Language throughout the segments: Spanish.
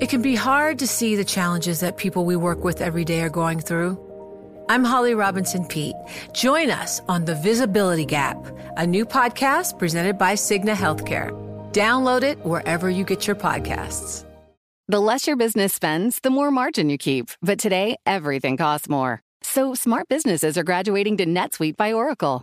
It can be hard to see the challenges that people we work with every day are going through. I'm Holly Robinson Pete. Join us on The Visibility Gap, a new podcast presented by Cigna Healthcare. Download it wherever you get your podcasts. The less your business spends, the more margin you keep. But today, everything costs more. So smart businesses are graduating to NetSuite by Oracle.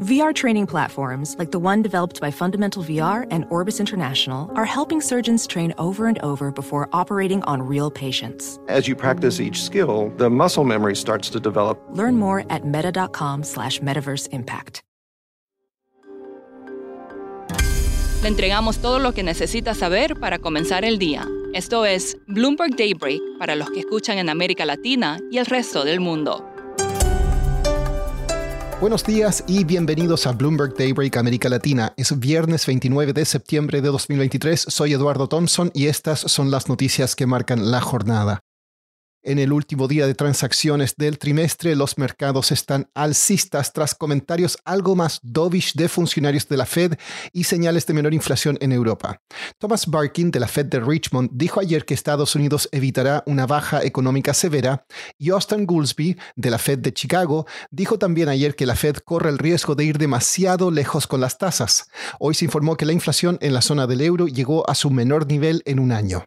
VR training platforms, like the one developed by Fundamental VR and Orbis International, are helping surgeons train over and over before operating on real patients. As you practice each skill, the muscle memory starts to develop. Learn more at meta.com slash metaverse impact. Le entregamos todo lo que necesita saber para comenzar el día. Esto es Bloomberg Daybreak para los que escuchan en América Latina y el resto del mundo. Buenos días y bienvenidos a Bloomberg Daybreak América Latina. Es viernes 29 de septiembre de 2023. Soy Eduardo Thompson y estas son las noticias que marcan la jornada. En el último día de transacciones del trimestre, los mercados están alcistas tras comentarios algo más dovish de funcionarios de la Fed y señales de menor inflación en Europa. Thomas Barkin de la Fed de Richmond dijo ayer que Estados Unidos evitará una baja económica severa y Austin Goolsby de la Fed de Chicago dijo también ayer que la Fed corre el riesgo de ir demasiado lejos con las tasas. Hoy se informó que la inflación en la zona del euro llegó a su menor nivel en un año.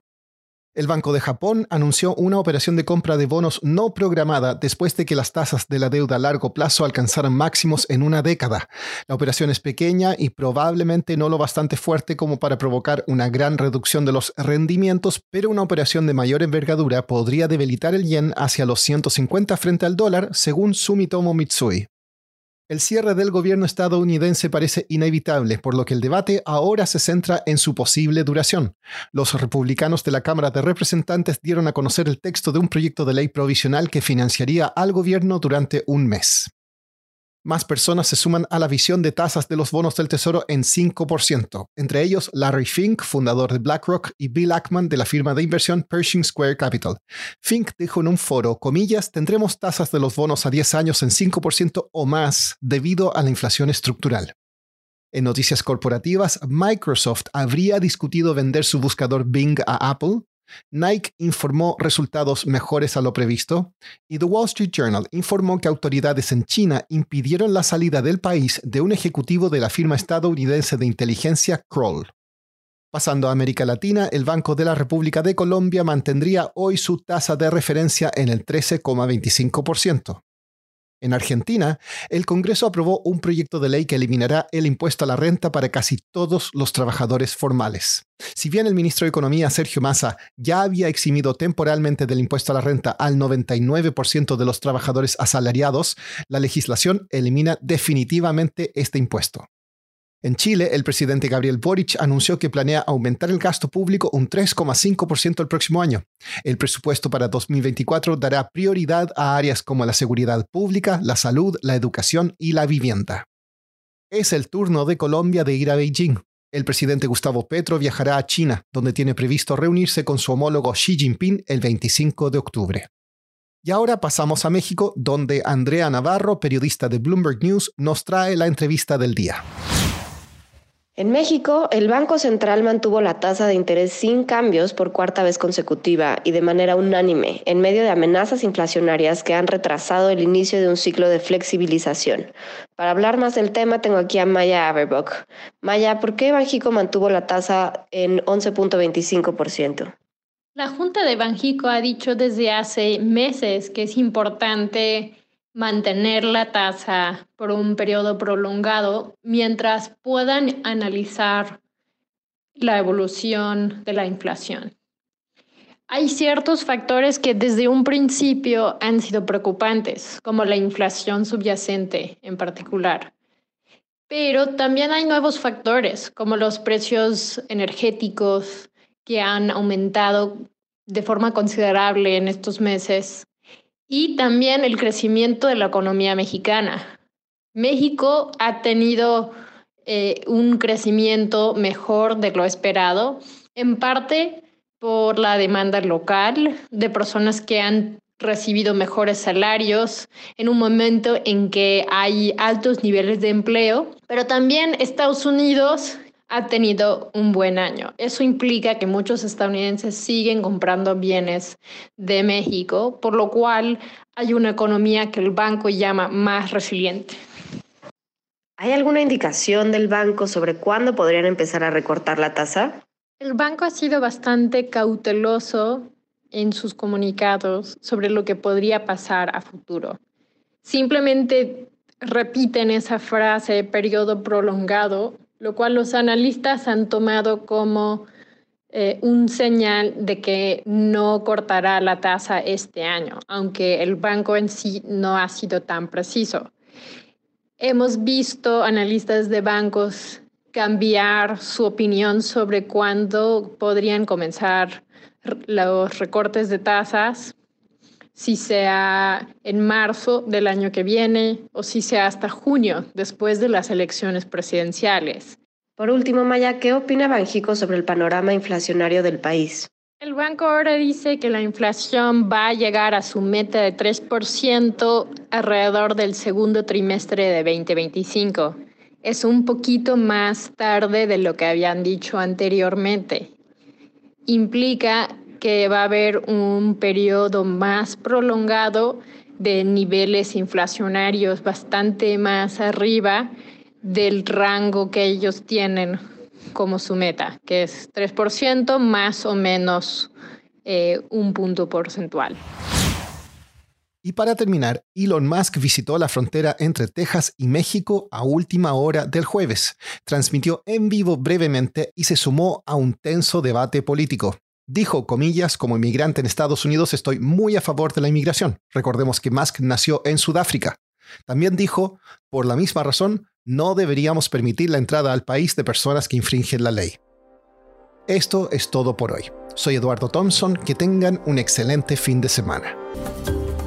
El Banco de Japón anunció una operación de compra de bonos no programada después de que las tasas de la deuda a largo plazo alcanzaran máximos en una década. La operación es pequeña y probablemente no lo bastante fuerte como para provocar una gran reducción de los rendimientos, pero una operación de mayor envergadura podría debilitar el yen hacia los 150 frente al dólar, según Sumitomo Mitsui. El cierre del gobierno estadounidense parece inevitable, por lo que el debate ahora se centra en su posible duración. Los republicanos de la Cámara de Representantes dieron a conocer el texto de un proyecto de ley provisional que financiaría al gobierno durante un mes. Más personas se suman a la visión de tasas de los bonos del Tesoro en 5%, entre ellos Larry Fink, fundador de BlackRock, y Bill Ackman de la firma de inversión Pershing Square Capital. Fink dijo en un foro, comillas, tendremos tasas de los bonos a 10 años en 5% o más debido a la inflación estructural. En noticias corporativas, Microsoft habría discutido vender su buscador Bing a Apple, Nike informó resultados mejores a lo previsto y The Wall Street Journal informó que autoridades en China impidieron la salida del país de un ejecutivo de la firma estadounidense de inteligencia Kroll. Pasando a América Latina, el Banco de la República de Colombia mantendría hoy su tasa de referencia en el 13,25%. En Argentina, el Congreso aprobó un proyecto de ley que eliminará el impuesto a la renta para casi todos los trabajadores formales. Si bien el ministro de Economía, Sergio Massa, ya había eximido temporalmente del impuesto a la renta al 99% de los trabajadores asalariados, la legislación elimina definitivamente este impuesto. En Chile, el presidente Gabriel Boric anunció que planea aumentar el gasto público un 3,5% el próximo año. El presupuesto para 2024 dará prioridad a áreas como la seguridad pública, la salud, la educación y la vivienda. Es el turno de Colombia de ir a Beijing. El presidente Gustavo Petro viajará a China, donde tiene previsto reunirse con su homólogo Xi Jinping el 25 de octubre. Y ahora pasamos a México, donde Andrea Navarro, periodista de Bloomberg News, nos trae la entrevista del día. En México, el Banco Central mantuvo la tasa de interés sin cambios por cuarta vez consecutiva y de manera unánime, en medio de amenazas inflacionarias que han retrasado el inicio de un ciclo de flexibilización. Para hablar más del tema, tengo aquí a Maya Averbock. Maya, ¿por qué Banjico mantuvo la tasa en 11.25%? La Junta de Banjico ha dicho desde hace meses que es importante mantener la tasa por un periodo prolongado mientras puedan analizar la evolución de la inflación. Hay ciertos factores que desde un principio han sido preocupantes, como la inflación subyacente en particular. Pero también hay nuevos factores, como los precios energéticos que han aumentado de forma considerable en estos meses y también el crecimiento de la economía mexicana. México ha tenido eh, un crecimiento mejor de lo esperado, en parte por la demanda local de personas que han recibido mejores salarios en un momento en que hay altos niveles de empleo, pero también Estados Unidos ha tenido un buen año. Eso implica que muchos estadounidenses siguen comprando bienes de México, por lo cual hay una economía que el banco llama más resiliente. ¿Hay alguna indicación del banco sobre cuándo podrían empezar a recortar la tasa? El banco ha sido bastante cauteloso en sus comunicados sobre lo que podría pasar a futuro. Simplemente repiten esa frase periodo prolongado, lo cual los analistas han tomado como eh, un señal de que no cortará la tasa este año, aunque el banco en sí no ha sido tan preciso. Hemos visto analistas de bancos cambiar su opinión sobre cuándo podrían comenzar los recortes de tasas, si sea en marzo del año que viene o si sea hasta junio, después de las elecciones presidenciales. Por último, Maya, ¿qué opina Banjico sobre el panorama inflacionario del país? El banco ahora dice que la inflación va a llegar a su meta de 3% alrededor del segundo trimestre de 2025. Es un poquito más tarde de lo que habían dicho anteriormente implica que va a haber un periodo más prolongado de niveles inflacionarios bastante más arriba del rango que ellos tienen como su meta, que es 3% más o menos eh, un punto porcentual. Y para terminar, Elon Musk visitó la frontera entre Texas y México a última hora del jueves, transmitió en vivo brevemente y se sumó a un tenso debate político. Dijo, comillas, como inmigrante en Estados Unidos estoy muy a favor de la inmigración. Recordemos que Musk nació en Sudáfrica. También dijo, por la misma razón, no deberíamos permitir la entrada al país de personas que infringen la ley. Esto es todo por hoy. Soy Eduardo Thompson, que tengan un excelente fin de semana.